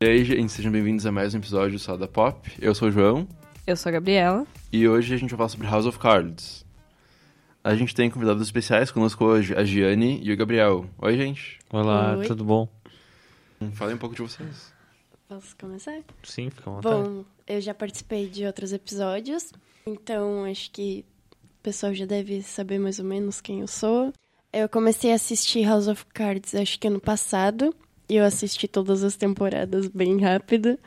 E aí, gente, sejam bem-vindos a mais um episódio do Salda Pop. Eu sou o João Eu sou a Gabriela. e hoje a gente vai falar sobre House of Cards. A gente tem convidados especiais conosco hoje, a Giane e o Gabriel. Oi, gente. Olá, Oi. tudo bom? Falem um pouco de vocês. Posso começar? Sim, fica à vontade. Bom, eu já participei de outros episódios, então acho que pessoal já deve saber mais ou menos quem eu sou. Eu comecei a assistir House of Cards acho que ano passado, e eu assisti todas as temporadas bem rápido.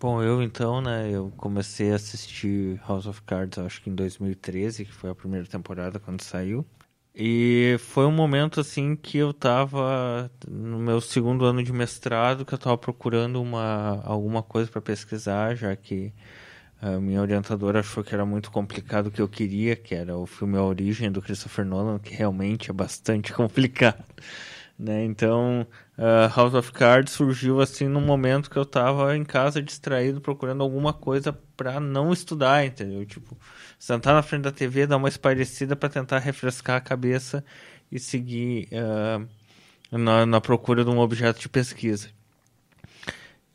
Bom, eu então, né, eu comecei a assistir House of Cards, acho que em 2013, que foi a primeira temporada quando saiu. E foi um momento assim que eu tava no meu segundo ano de mestrado, que eu tava procurando uma alguma coisa para pesquisar, já que a minha orientadora achou que era muito complicado o que eu queria, que era o filme A Origem do Christopher Nolan, que realmente é bastante complicado. Né? Então, uh, House of Cards surgiu assim num momento que eu tava em casa distraído procurando alguma coisa para não estudar, entendeu? Tipo, sentar na frente da TV, dar uma espairecida para tentar refrescar a cabeça e seguir uh, na, na procura de um objeto de pesquisa.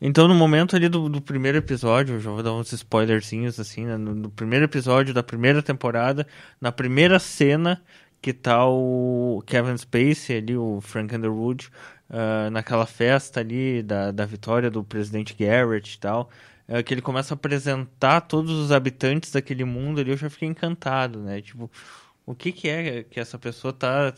Então, no momento ali do, do primeiro episódio, eu já vou dar uns spoilerzinhos assim, né? no, no primeiro episódio da primeira temporada, na primeira cena que tá o Kevin Spacey ali, o Frank Underwood, uh, naquela festa ali da, da vitória do presidente Garrett e tal, uh, que ele começa a apresentar todos os habitantes daquele mundo ali, eu já fiquei encantado, né? Tipo, o que que é que essa pessoa tá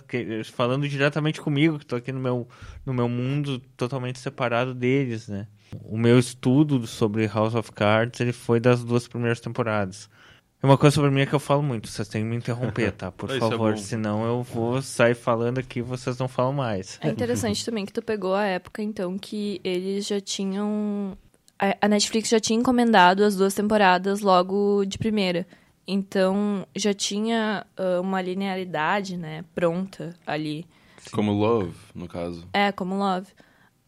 falando diretamente comigo, que tô aqui no meu, no meu mundo totalmente separado deles, né? O meu estudo sobre House of Cards, ele foi das duas primeiras temporadas. É uma coisa sobre mim que eu falo muito, vocês têm que me interromper, tá? Por é favor, bom. senão eu vou sair falando aqui e vocês não falam mais. É interessante também que tu pegou a época, então, que eles já tinham. a- Netflix já tinha encomendado as duas temporadas logo de primeira. Então já tinha ah, uma linearidade, né, pronta ali. Como Love, no caso. É, como Love.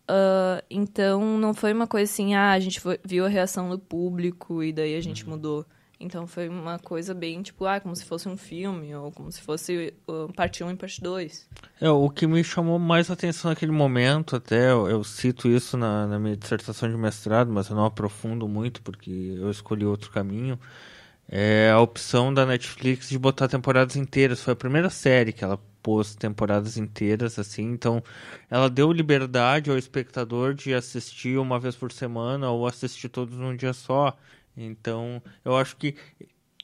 Ah, então não foi uma coisa assim, ah, a gente foi- viu a reação do público e daí a gente mudou. Então foi uma coisa bem, tipo, ah, como se fosse um filme, ou como se fosse ah, parte 1 e parte 2. É, o que me chamou mais atenção naquele momento, até eu, eu cito isso na, na minha dissertação de mestrado, mas eu não aprofundo muito porque eu escolhi outro caminho, é a opção da Netflix de botar temporadas inteiras. Foi a primeira série que ela pôs temporadas inteiras, assim, então ela deu liberdade ao espectador de assistir uma vez por semana ou assistir todos num dia só. Então, eu acho que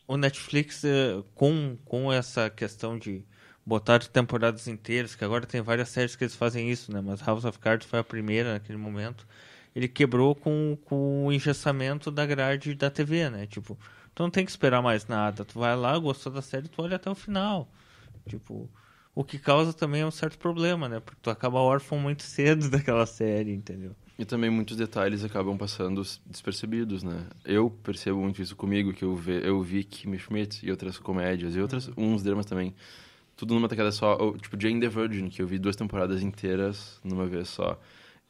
o Netflix, eh, com, com essa questão de botar temporadas inteiras, que agora tem várias séries que eles fazem isso, né? Mas House of Cards foi a primeira naquele momento. Ele quebrou com, com o engessamento da grade da TV, né? Tipo, tu não tem que esperar mais nada. Tu vai lá, gostou da série, tu olha até o final. Tipo, o que causa também um certo problema, né? Porque tu acaba órfão muito cedo daquela série, entendeu? E também muitos detalhes acabam passando despercebidos, né? Eu percebo muito isso comigo, que eu, ve, eu vi Kimmy Schmidt e outras comédias, e outras, uns dramas também. Tudo numa tacada só. Ou, tipo, Jane the Virgin, que eu vi duas temporadas inteiras numa vez só.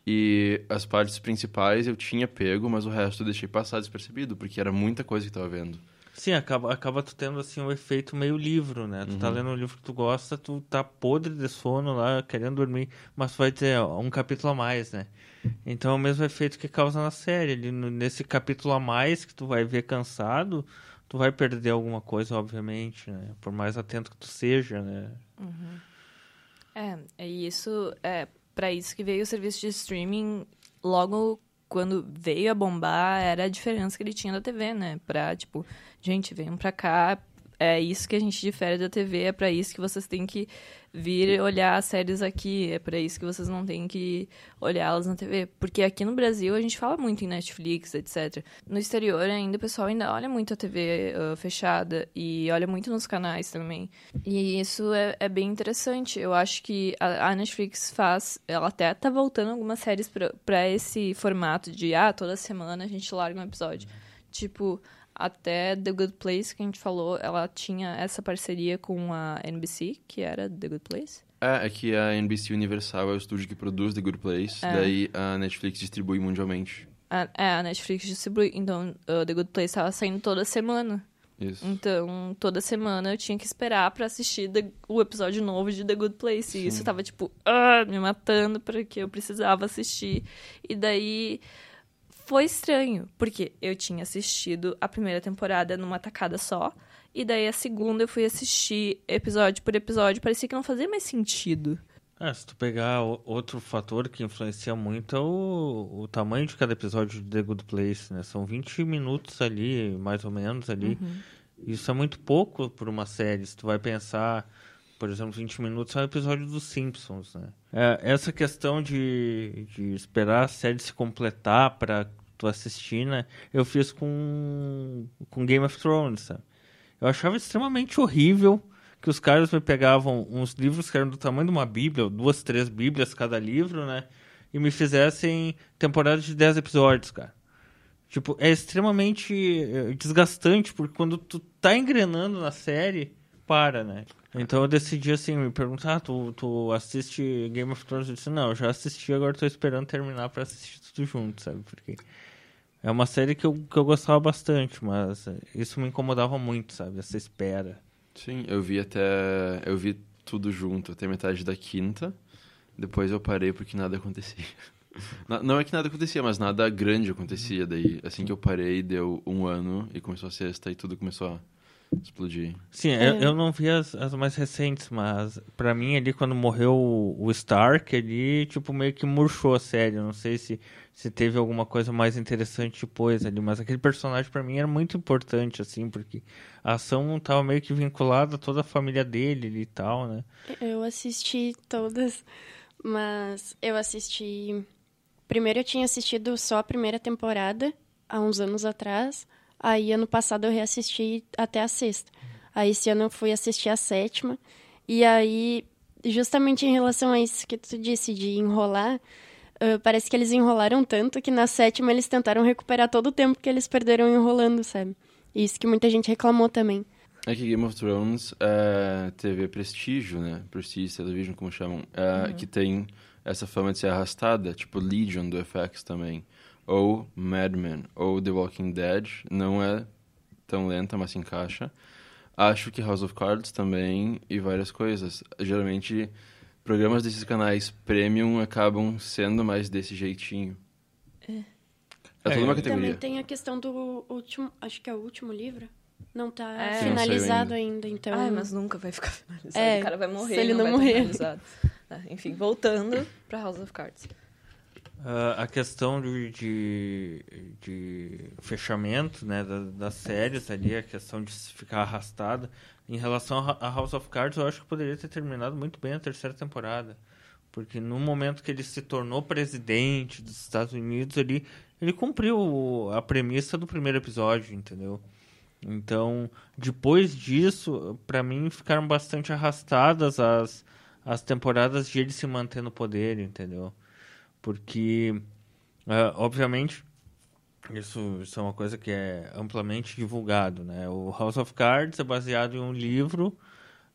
E as partes principais eu tinha pego, mas o resto eu deixei passar despercebido, porque era muita coisa que eu tava vendo. Sim, acaba, acaba tu tendo assim um efeito meio livro, né? Tu tá lendo um livro que tu gosta, tu tá podre de sono lá, querendo dormir, mas tu vai ter um capítulo a mais, né? Então é o mesmo efeito que causa na série. Ali, nesse capítulo a mais que tu vai ver cansado, tu vai perder alguma coisa, obviamente, né? Por mais atento que tu seja, né? É, é isso, é para isso que veio o serviço de streaming logo quando veio a bombar, era a diferença que ele tinha da TV, né? Pra, tipo, gente, venham pra cá, é isso que a gente difere da TV, é pra isso que vocês têm que vir olhar as séries aqui, é pra isso que vocês não têm que olhá-las na TV. Porque aqui no Brasil a gente fala muito em Netflix, etc. No exterior ainda o pessoal ainda olha muito a TV ah, fechada e olha muito nos canais também. E isso é, é bem interessante. Eu acho que a, a Netflix faz. Ela até tá voltando algumas séries pra esse formato de ah, toda semana a gente larga um episódio. Tipo, até The Good Place, que a gente falou, ela tinha essa parceria com a NBC, que era The Good Place. É, é que a NBC Universal é o estúdio que produz The Good Place, É. daí a Netflix distribui mundialmente. A, é, a Netflix distribui. Então, uh, The Good Place tava saindo toda semana. Isso. Então, toda semana eu tinha que esperar pra assistir The- o episódio novo de The Good Place. E isso tava, tipo, ah, me matando porque eu precisava assistir. E daí foi estranho, porque eu tinha assistido a primeira temporada numa tacada só. E daí a segunda eu fui assistir episódio por episódio. Parecia que não fazia mais sentido. Ah, se tu pegar outro fator que influencia muito é o, o tamanho de cada episódio de The Good Place, né? São 20 minutos ali, mais ou menos ali. Isso é muito pouco por uma série. Se tu vai pensar, por exemplo, 20 minutos é um episódio dos Simpsons, né? É, essa questão de, de esperar a série se completar pra tu assistir, né? Eu fiz com, com Game of Thrones, sabe? Eu achava extremamente horrível que os caras me pegavam uns livros que eram do tamanho de uma bíblia, duas, três bíblias cada livro, né? E me fizessem temporadas de 10 episódios, cara. Tipo, é extremamente eh, desgastante, porque quando tu tá engrenando na série, para, né? Então eu decidi, assim, me perguntar, ah, tu, tu assiste Game of Thrones? Eu disse, não, eu já assisti, agora tô esperando terminar pra assistir tudo junto, sabe? Porque é uma série que eu, que eu gostava bastante, mas isso me incomodava muito, sabe? Essa espera. Sim, eu vi até. Eu vi tudo junto, até metade da quinta. Depois eu parei porque nada acontecia. Não é que nada acontecia, mas nada grande acontecia. Daí, assim que eu parei, deu um ano e começou a sexta e tudo começou a explodir. Sim, eu, eu não vi as, as mais recentes, mas pra mim ali quando morreu o, o Stark ali, tipo, meio que murchou a série. Eu não sei se, se teve alguma coisa mais interessante depois ali, mas aquele personagem pra mim era muito importante, assim, porque a ação tava meio que vinculada a toda a família dele e tal, né? Eu assisti todas, mas eu assisti. Primeiro eu tinha assistido só a primeira temporada, há uns anos atrás. Aí ano passado eu reassisti até a sexta. Aí esse ano eu fui assistir a sétima. E aí, justamente em relação a isso que tu disse de enrolar, ah, parece que eles enrolaram tanto que na sétima eles tentaram recuperar todo o tempo que eles perderam enrolando, sabe? Isso que muita gente reclamou também. É que Game of Thrones é TV prestígio, né? Prestige Television, como chamam. É, Que tem essa fama de ser arrastada, tipo Legion do FX também. Ou Mad Men, ou The Walking Dead. Não é tão lenta, mas se encaixa. Acho que House of Cards também e várias coisas. Geralmente, programas desses canais premium acabam sendo mais desse jeitinho. É, É, toda uma e categoria. Também tem a questão do último, acho que é o último livro. Não tá É. Sim, não finalizado ainda. então. Ai, mas nunca vai ficar finalizado. É, o cara vai morrer. se ele não vai tá morrer. finalizado. Ah, Enfim, voltando pra House of Cards. Ah, a questão de, de, de fechamento né, da- das séries ali, a questão de ficar arrastada. Em relação a House of Cards, eu acho que poderia ter terminado muito bem a terceira temporada. Porque no momento que ele se tornou presidente dos Estados Unidos, ele, ele cumpriu a premissa do primeiro episódio, entendeu? Então, depois disso, pra mim ficaram bastante arrastadas as, as temporadas de ele se manter no poder, entendeu? Porque, ah, obviamente, isso, isso é uma coisa que é amplamente divulgado, né? O House of Cards é baseado em um livro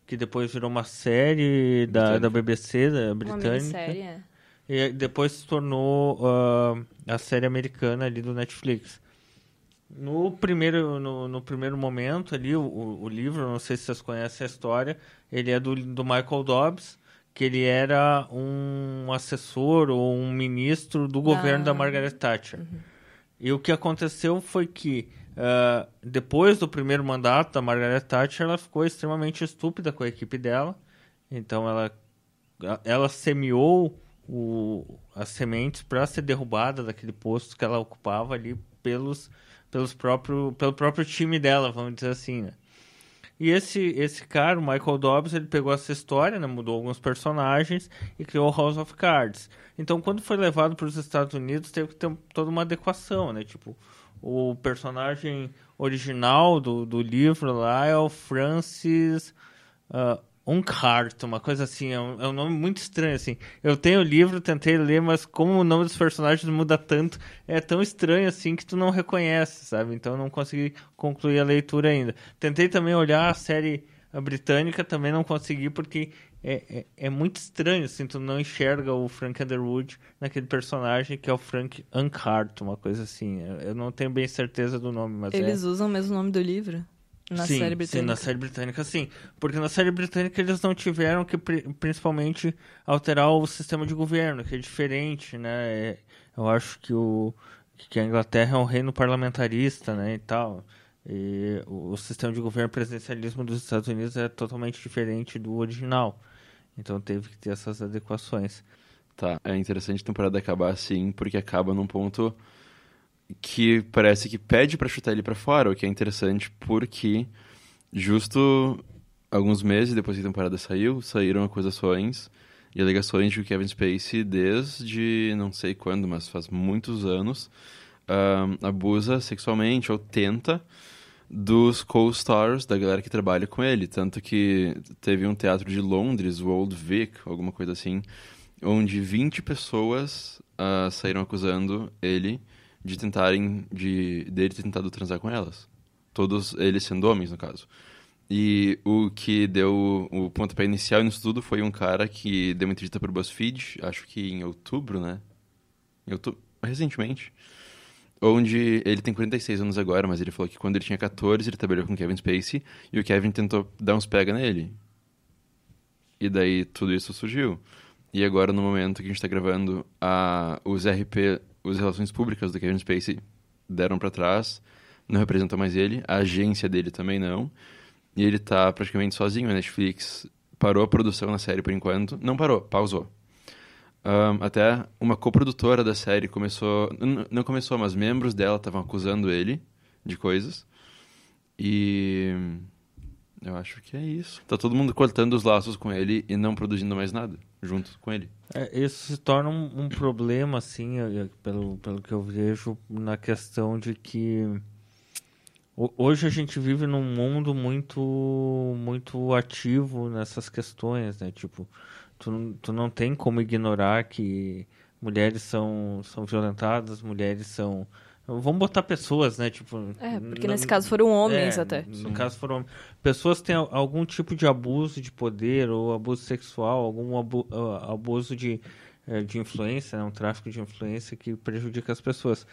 que depois virou uma série da, da BBC, da Uma britânica. minissérie, é. E depois se tornou ah, a série americana ali do Netflix. No primeiro, no, no primeiro momento ali, o, o- o livro, não sei se vocês conhecem a história, ele é do, do Michael Dobbs, que ele era um assessor ou um ministro do governo da Margaret Thatcher. E o que aconteceu foi que, ah, depois do primeiro mandato da Margaret Thatcher, ela ficou extremamente estúpida com a equipe dela. Então ela, ela semeou o, as sementes para ser derrubada daquele posto que ela ocupava ali pelos, pelos próprio, pelo próprio time dela, vamos dizer assim, né? E esse, esse cara, o Michael Dobbs, ele pegou essa história, né, mudou alguns personagens e criou House of Cards. Então, quando foi levado para os Estados Unidos, teve que ter toda uma adequação, né? Tipo, o personagem original do, do livro lá é o Francis uh, Unkhart, uma coisa assim, é um, é um nome muito estranho, assim. Eu tenho o livro, tentei ler, mas como o nome dos personagens muda tanto, é tão estranho, assim, que tu não reconhece, sabe? Então eu não consegui concluir a leitura ainda. Tentei também olhar a série britânica, também não consegui, porque é, é, é muito estranho, assim, tu não enxerga o Frank Underwood naquele personagem que é o Frank Unkhart, uma coisa assim. Eu não tenho bem certeza do nome, mas é... Eles usam o mesmo nome do livro? Na sim, série Sim, britânica. na série britânica, sim. Porque na série britânica eles não tiveram que, pri- principalmente, alterar o sistema de governo, que é diferente, né? É- eu acho que, o, que a Inglaterra é um reino parlamentarista, né, e tal. E o, o sistema de governo presidencialismo dos Estados Unidos é totalmente diferente do original. Então teve que ter essas adequações. Tá, é interessante a temporada acabar assim, porque acaba num ponto que parece que pede pra chutar ele pra fora, o que é interessante porque justo alguns meses depois que a temporada saiu, saíram acusações e alegações de que Kevin Spacey, desde não sei quando, mas faz muitos anos, ahn, abusa sexualmente ou tenta dos co-stars, da galera que trabalha com ele. Tanto que teve um teatro de Londres, o Old Vic, alguma coisa assim, onde 20 pessoas ah, saíram acusando ele de tentarem, de dele ter tentado transar com elas. Todos eles sendo homens, no caso. E o que deu o pontapé inicial nisso tudo foi um cara que deu uma entrevista pro BuzzFeed, acho que em outubro, né? Em outubro, recentemente. Onde ele tem 46 anos agora, mas ele falou que quando ele tinha 14 ele trabalhou com o Kevin Spacey e o Kevin tentou dar uns pega nele. E daí tudo isso surgiu. E agora, no momento que a gente tá gravando, a, os RP, os relações públicas do Kevin Spacey deram pra trás, não representam mais ele, a agência dele também não. E ele tá praticamente sozinho. A Netflix parou a produção na série por enquanto. Não parou, pausou. Ahn, até uma coprodutora da série começou. Não começou, mas membros dela estavam acusando ele de coisas. E. Eu acho que é isso. Tá todo mundo cortando os laços com ele e não produzindo mais nada junto com ele. É, isso se torna um, um problema, assim, pelo, pelo que eu vejo, na questão de que ho- hoje a gente vive num mundo muito, muito ativo nessas questões, né? Tipo, tu, não- tu não tem como ignorar que mulheres são, são violentadas, mulheres são... Vamos botar pessoas, né? Tipo, É, porque não- nesse caso foram homens é, até. No caso foram pessoas têm al- algum tipo de abuso de poder ou abuso sexual, algum abu- abuso de, eh, de influência, né? um tráfico de influência que prejudica as pessoas.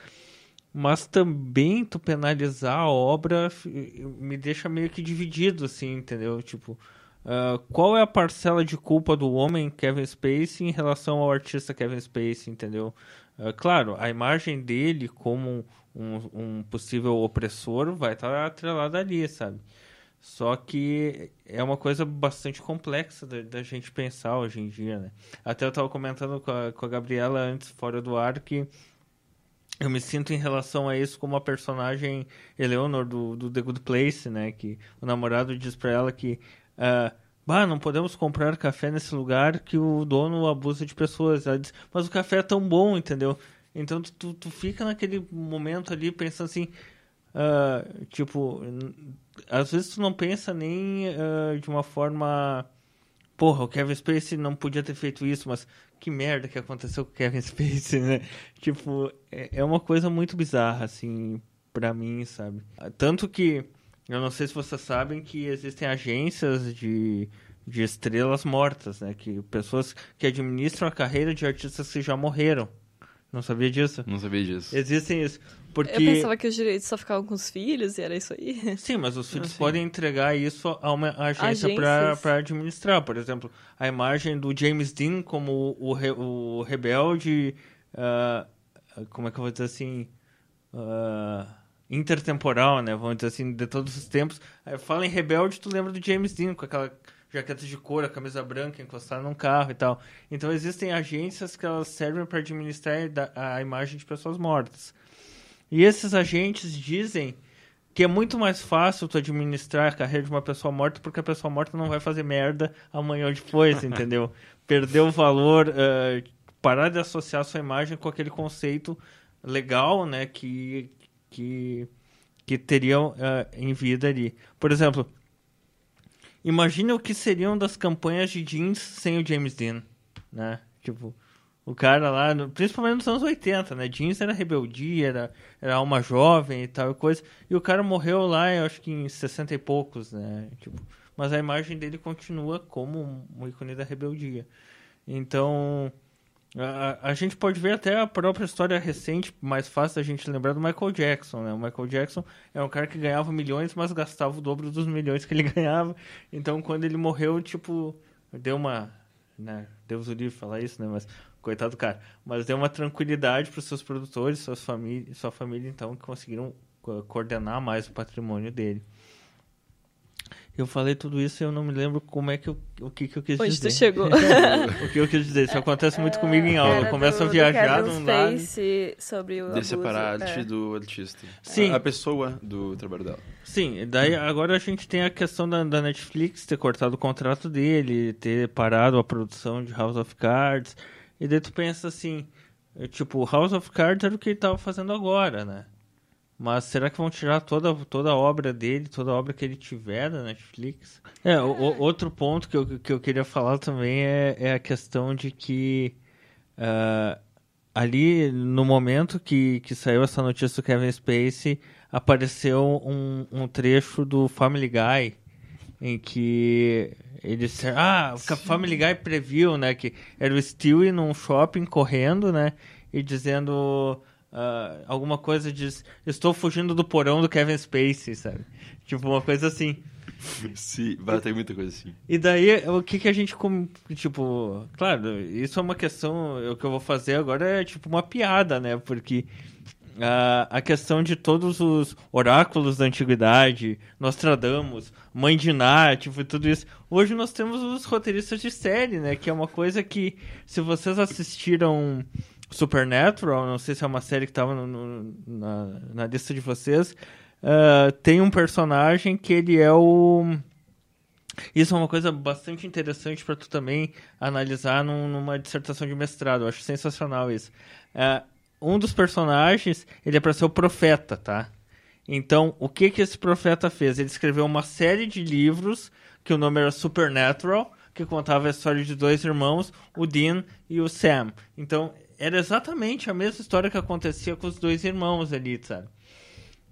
Mas também tu penalizar a obra me deixa meio que dividido, assim, entendeu? Tipo, ah, qual é a parcela de culpa do homem Kevin Spacey em relação ao artista Kevin Spacey, entendeu? Ah, claro, a imagem dele como um, um possível opressor vai estar atrelada ali, sabe? Só que é uma coisa bastante complexa da, da gente pensar hoje em dia, né? Até eu estava comentando com a, com a Gabriela antes, fora do ar, que eu me sinto em relação a isso como a personagem Eleanor do, do The Good Place, né? Que o namorado diz pra ela que ah, bah, não podemos comprar café nesse lugar que o dono abusa de pessoas. Ela diz, mas o café é tão bom, entendeu? Então tu, tu, fica naquele momento ali pensando assim, ah, tipo, às vezes tu não pensa nem ah, de uma forma porra, o Kevin Spacey não podia ter feito isso, mas que merda que aconteceu com o Kevin Spacey, né? Tipo, é, é uma coisa muito bizarra, assim, pra mim, sabe? Tanto que, eu não sei se vocês sabem que existem agências de, de estrelas mortas, né? Que pessoas que administram a carreira de artistas que já morreram. Não sabia disso? Não sabia disso. Existem isso. Porque... Eu pensava que os direitos só ficavam com os filhos e era isso aí. Sim, mas os filhos sim. podem entregar isso a uma agência para administrar. Por exemplo, a imagem do James Dean como o, re- o rebelde. ah, como é que eu vou dizer assim? ah, intertemporal, né? Vamos dizer assim, de todos os tempos. Fala em rebelde, tu lembra do James Dean com aquela jaqueta de couro, a camisa branca, encostada num carro e tal. Então existem agências que elas servem para administrar a imagem de pessoas mortas. E esses agentes dizem que é muito mais fácil tu administrar a carreira de uma pessoa morta porque a pessoa morta não vai fazer merda amanhã ou depois, entendeu? Perder o valor, eh, parar de associar sua imagem com aquele conceito legal, né, que que que teriam eh, em vida ali. Por exemplo, imagina o que seriam das campanhas de jeans sem o James Dean, né? Tipo, o cara lá, no- principalmente nos anos 80, né? Jeans era rebeldia, era, era alma jovem e tal coisa. E o cara morreu lá, eu acho que em 60 e poucos, né? Tipo, mas a imagem dele continua como um ícone da rebeldia. Então, A, a gente pode ver até a própria história recente, mais fácil da gente lembrar do Michael Jackson, né? O Michael Jackson é um cara que ganhava milhões, mas gastava o dobro dos milhões que ele ganhava. Então, quando ele morreu, tipo, deu uma... Né? Deus o livre falar isso, né? Mas, coitado do cara. Mas deu uma tranquilidade para os seus produtores, suas famílias, sua família, então, que conseguiram coordenar mais o patrimônio dele. Eu falei tudo isso e eu não me lembro como é que eu, o que, que eu quis Onde dizer. tu chegou? o que eu quis dizer. Isso acontece muito comigo em aula. Eu começo a viajar de um lado. sobre o De separar a arte é. do artista. Sim. A, a pessoa do trabalho dela. Sim, e daí agora a gente tem a questão da, da Netflix ter cortado o contrato dele, ter parado a produção de House of Cards. E daí tu pensa assim, é, tipo, House of Cards era o que ele tava fazendo agora, né? Mas será que vão tirar toda, toda a obra dele, toda a obra que ele tiver da Netflix? É, o, o- outro ponto que eu, que eu queria falar também é, é a questão de que ah, ali no momento que, que saiu essa notícia do Kevin Spacey, apareceu um, um trecho do Family Guy em que ele disse, ah, o Family Guy previu, né, que era o Stewie num shopping correndo, né, e dizendo ah, alguma coisa diz, estou fugindo do porão do Kevin Spacey, sabe? Tipo, uma coisa assim. Sim, vai ter muita coisa assim. E daí, o que que a gente, tipo, claro, isso é uma questão, o que eu vou fazer agora é tipo uma piada, né, porque a, a questão de todos os oráculos da antiguidade, Nostradamus, Mãe de Ná, tipo, tudo isso. Hoje nós temos os roteiristas de série, né? Que é uma coisa que, se vocês assistiram Supernatural, não sei se é uma série que estava na, na lista de vocês, ah, tem um personagem que ele é o... Isso é uma coisa bastante interessante para tu também analisar num- numa dissertação de mestrado. Eu acho sensacional isso. É, um dos personagens, ele é para ser o profeta, tá? Então, o que que esse profeta fez? Ele escreveu uma série de livros que o nome era Supernatural, que contava a história de dois irmãos, o Dean e o Sam. Então, era exatamente a mesma história que acontecia com os dois irmãos ali, sabe?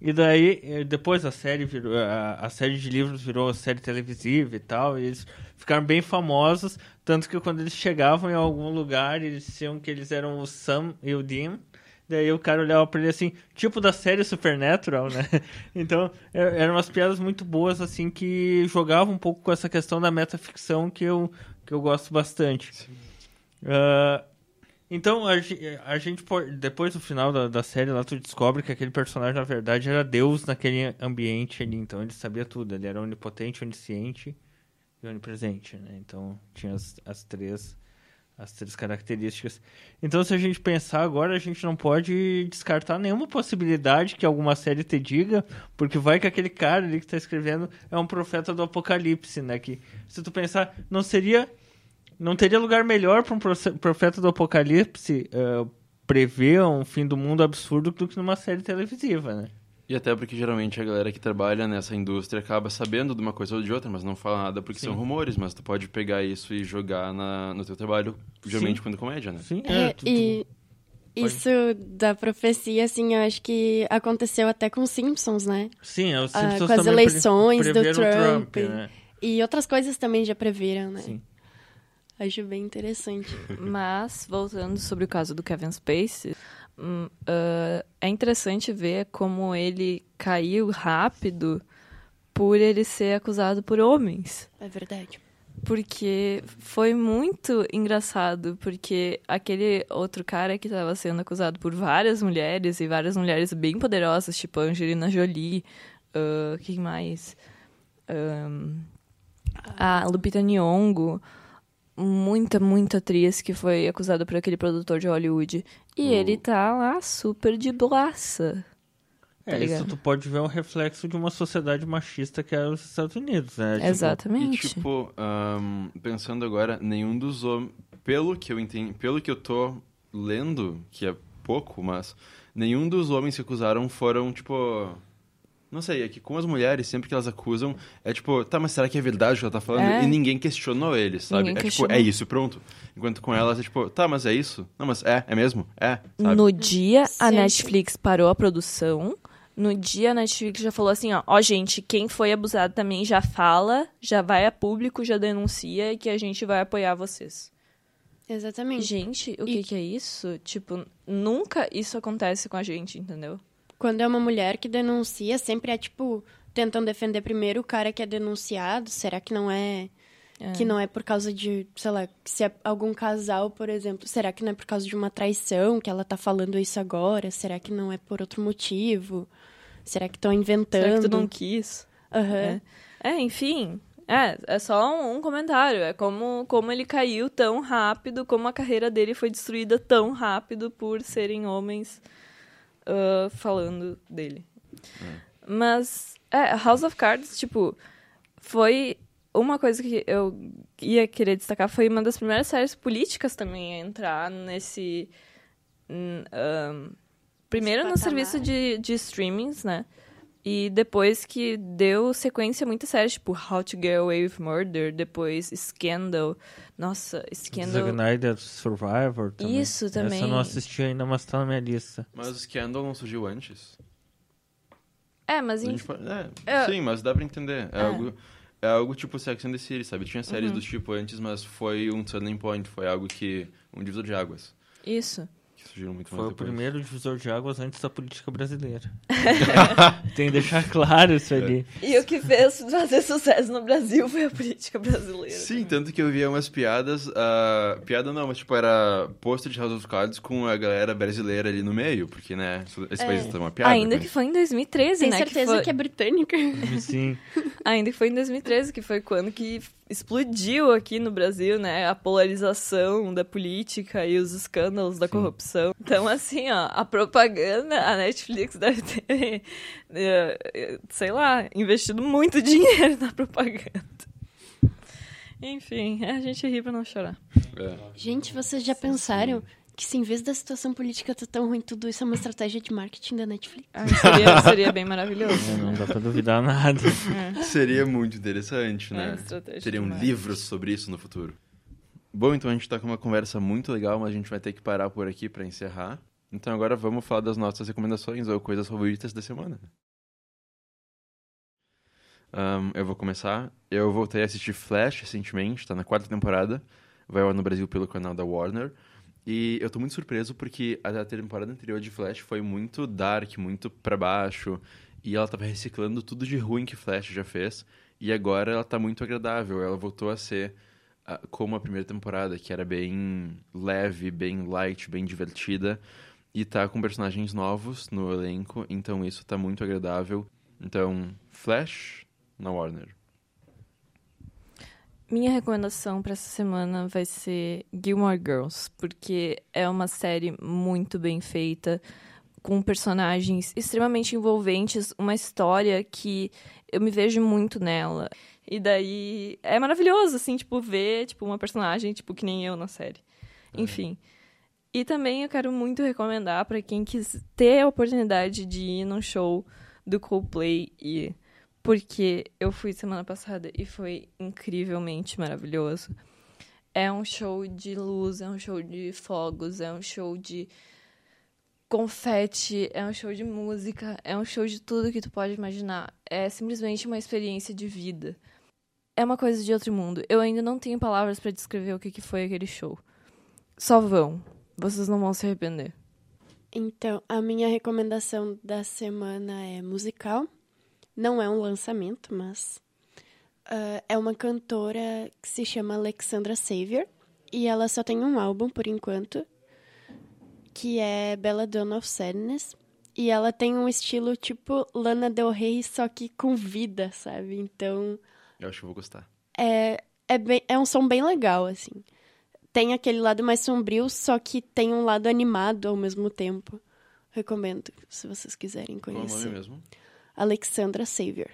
E daí, eh, depois a série virou, a, a série de livros virou série televisiva e tal, e eles ficaram bem famosos, tanto que quando eles chegavam em algum lugar, eles diziam que eles eram o Sam e o Dean, daí o cara olhava pra ele assim, tipo da série Supernatural, né? Então, er- eram umas piadas muito boas, assim, que jogavam um pouco com essa questão da metaficção que eu, que eu gosto bastante. Ah, então, a, a gente depois do final da, da série lá, tu descobre que aquele personagem, na verdade, era Deus naquele ambiente ali. Então, ele sabia tudo. Ele era onipotente, onisciente e onipresente, né? Então, tinha as, as três as três características. Então, se a gente pensar agora, a gente não pode descartar nenhuma possibilidade que alguma série te diga, porque vai que aquele cara ali que está escrevendo é um profeta do apocalipse, né? Que, se tu pensar, não seria não teria lugar melhor para um profeta do apocalipse eh, prever um fim do mundo absurdo do que numa série televisiva, né? E até porque geralmente a galera que trabalha nessa indústria acaba sabendo de uma coisa ou de outra, mas não fala nada porque Sim. são rumores, mas tu pode pegar isso e jogar na, no teu trabalho, geralmente Sim. quando comédia, né? Sim, É, tu- tu- e pode- isso da profecia, assim, eu acho que aconteceu até com os Simpsons, né? sim, é, os Ah, Simpsons com as também pre- eleições do o Trump. né? E outras coisas também já previram, né? Sim. Acho bem interessante. Mas, voltando sobre o caso do Kevin Spacey, ah, é interessante ver como ele caiu rápido por ele ser acusado por homens. É verdade. Porque foi muito engraçado, porque aquele outro cara que estava sendo acusado por várias mulheres, e várias mulheres bem poderosas, tipo Angelina Jolie, ah, quem mais? Ahn, a Lupita Nyong'o, muita, muita atriz que foi acusada por aquele produtor de Hollywood. E O- ele tá lá super de boaça. É, Tá isso ligado? tu pode ver um reflexo de uma sociedade machista que é os Estados Unidos, né? Tipo, E, Exatamente. tipo, ahn, pensando agora, nenhum dos homens... Pelo que eu entendi, pelo que eu tô lendo, que é pouco, mas... Nenhum dos homens que acusaram foram, tipo... Não sei, é que com as mulheres, sempre que elas acusam, é tipo, tá, mas será que é verdade o que ela tá falando? É. E ninguém questionou eles, sabe? Ninguém é questionou. tipo, é isso e pronto. Enquanto com elas é tipo, tá, mas é isso? Não, mas é, é mesmo? É, sabe? No dia a Sempre. Netflix parou a produção, no dia a Netflix já falou assim, ó, ó gente, quem foi abusado também já fala, já vai a público, já denuncia e que a gente vai apoiar vocês. Exatamente. Gente, o E- que que é isso? Tipo, nunca isso acontece com a gente, entendeu? Quando é uma mulher que denuncia, sempre é tipo tentam defender primeiro o cara que é denunciado. Será que não é É. que não é por causa de, sei lá, se é algum casal, por exemplo, será que não é por causa de uma traição que ela tá falando isso agora? Será que não é por outro motivo? Será que estão inventando? Será que tu não quis? Aham. É. É, enfim. É, é só um, um comentário. É como, como ele caiu tão rápido, como a carreira dele foi destruída tão rápido por serem homens ah, falando dele. Mas, é, House of Cards, tipo, foi uma coisa que eu ia querer destacar. Foi uma das primeiras séries políticas também a entrar nesse. ahn, primeiro no patamar. serviço de, de streamings, né? E depois que deu sequência a muitas séries, tipo How to Get Away with Murder, depois Scandal. Nossa, Scandal. Designated Survivor também. Isso também. Essa eu não assisti ainda, mas tá na minha lista. Mas o Scandal não surgiu antes? É, mas enfim. pode- é, É. Sim, mas dá pra entender. É, É. algo, é algo tipo Sex and the City, sabe? Tinha Uhum. séries do tipo antes, mas foi um turning point. Foi algo que... Um divisor de águas. Isso. Que surgiram muito Foi mais o depois. primeiro divisor de águas antes da política brasileira. Tem que deixar claro isso ali. E o que fez fazer sucesso no Brasil foi a política brasileira. Sim, tanto que eu via umas piadas. ah, piada não, mas tipo, era pôster de House of Cards com a galera brasileira ali no meio, porque, né, esse país é uma piada. Ainda né? que foi em 2013, Tem né? certeza foi... que é britânica? Sim. Ainda que foi em 2013, que foi quando que explodiu aqui no Brasil, né? A polarização da política e os escândalos da corrupção. Então, assim, ó, a propaganda, a Netflix deve ter, eh, eh, sei lá, investido muito dinheiro na propaganda. Enfim, a gente ri pra não chorar. É. Gente, vocês já pensaram que se em vez da situação política tá tão ruim, tudo isso é uma estratégia de marketing da Netflix? Ah, seria, seria bem maravilhoso. É, Não dá pra duvidar nada. Seria muito interessante, É, né? estratégia Teriam demais. livros sobre isso no futuro. Bom, então a gente tá com uma conversa muito legal, mas a gente vai ter que parar por aqui pra encerrar. Então agora vamos falar das nossas recomendações ou coisas favoritas da semana. Ahn, eu vou começar. Eu voltei a assistir Flash recentemente, tá na quarta temporada. Vai ao ar no Brasil pelo canal da Warner. E eu tô muito surpreso porque a temporada anterior de Flash foi muito dark, muito pra baixo. E ela tava reciclando tudo de ruim que Flash já fez. E agora ela tá muito agradável. Ela voltou a ser ah, como a primeira temporada, que era bem leve, bem light, bem divertida. E tá com personagens novos no elenco, então isso tá muito agradável. Então, Flash na Warner. Minha recomendação pra essa semana vai ser Gilmore Girls, porque é uma série muito bem feita, com personagens extremamente envolventes, uma história que eu me vejo muito nela. E daí é maravilhoso, assim, tipo, ver tipo, uma personagem tipo, que nem eu na série. Enfim. E também eu quero muito recomendar pra quem quis ter a oportunidade de ir num show do Coldplay e porque eu fui semana passada e foi incrivelmente maravilhoso. É um show de luz, é um show de fogos, é um show de confete, é um show de música, é um show de tudo que tu pode imaginar. É simplesmente uma experiência de vida. É uma coisa de outro mundo. Eu ainda não tenho palavras pra descrever o que que foi aquele show. Só vão. Vocês não vão se arrepender. Então, a minha recomendação da semana é musical. Não é um lançamento, mas ah, é uma cantora que se chama Alexandra Xavier. E ela só tem um álbum por enquanto, que é Belladonna of Sadness. E ela tem um estilo tipo Lana Del Rey, só que com vida, sabe? Então, Eu acho que vou gostar. é, é, bem, é um som bem legal, assim. Tem aquele lado mais sombrio, só que tem um lado animado ao mesmo tempo. Recomendo, se vocês quiserem Qual é o conhecer. nome mesmo? Alexandra Xavier.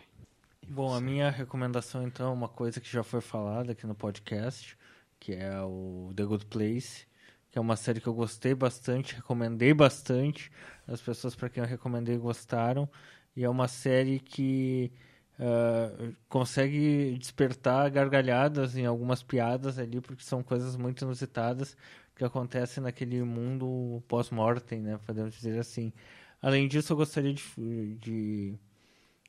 Bom, a minha recomendação, então, é uma coisa que já foi falada aqui no podcast, que é o The Good Place, que é uma série que eu gostei bastante, recomendei bastante. As pessoas para quem eu recomendei gostaram. E é uma série que ah, consegue despertar gargalhadas em algumas piadas ali, porque são coisas muito inusitadas que acontecem naquele mundo pós-mortem, né? Podemos dizer assim. Além disso, eu gostaria de, de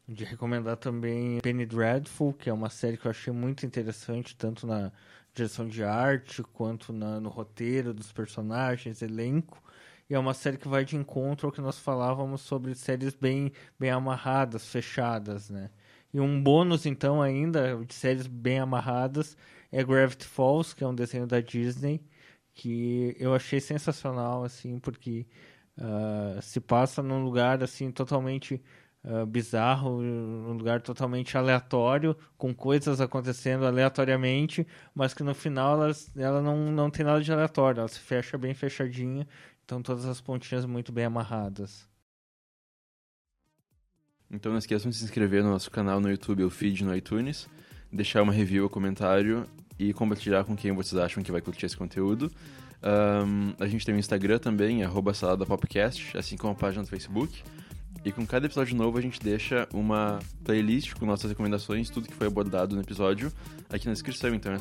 de recomendar também Penny Dreadful, que é uma série que eu achei muito interessante, tanto na direção de arte quanto na, no roteiro dos personagens, elenco. E é uma série que vai de encontro ao que nós falávamos sobre séries bem, bem amarradas, fechadas, né? E um bônus, então, ainda, de séries bem amarradas, é Gravity Falls, que é um desenho da Disney, que eu achei sensacional, assim, porque uh, se passa num lugar, assim, totalmente uh, bizarro, um lugar totalmente aleatório, com coisas acontecendo aleatoriamente, mas que no final ela não, não tem nada de aleatório, ela se fecha bem fechadinha, então todas as pontinhas muito bem amarradas. Então não esqueçam de se inscrever no nosso canal no YouTube ou feed no iTunes, deixar uma review ou comentário e compartilhar com quem vocês acham que vai curtir esse conteúdo. Um, a gente tem o Instagram também, arroba saladapopcast, assim como a página do Facebook. E com cada episódio novo a gente deixa uma playlist com nossas recomendações, tudo que foi abordado no episódio, aqui na descrição. Então é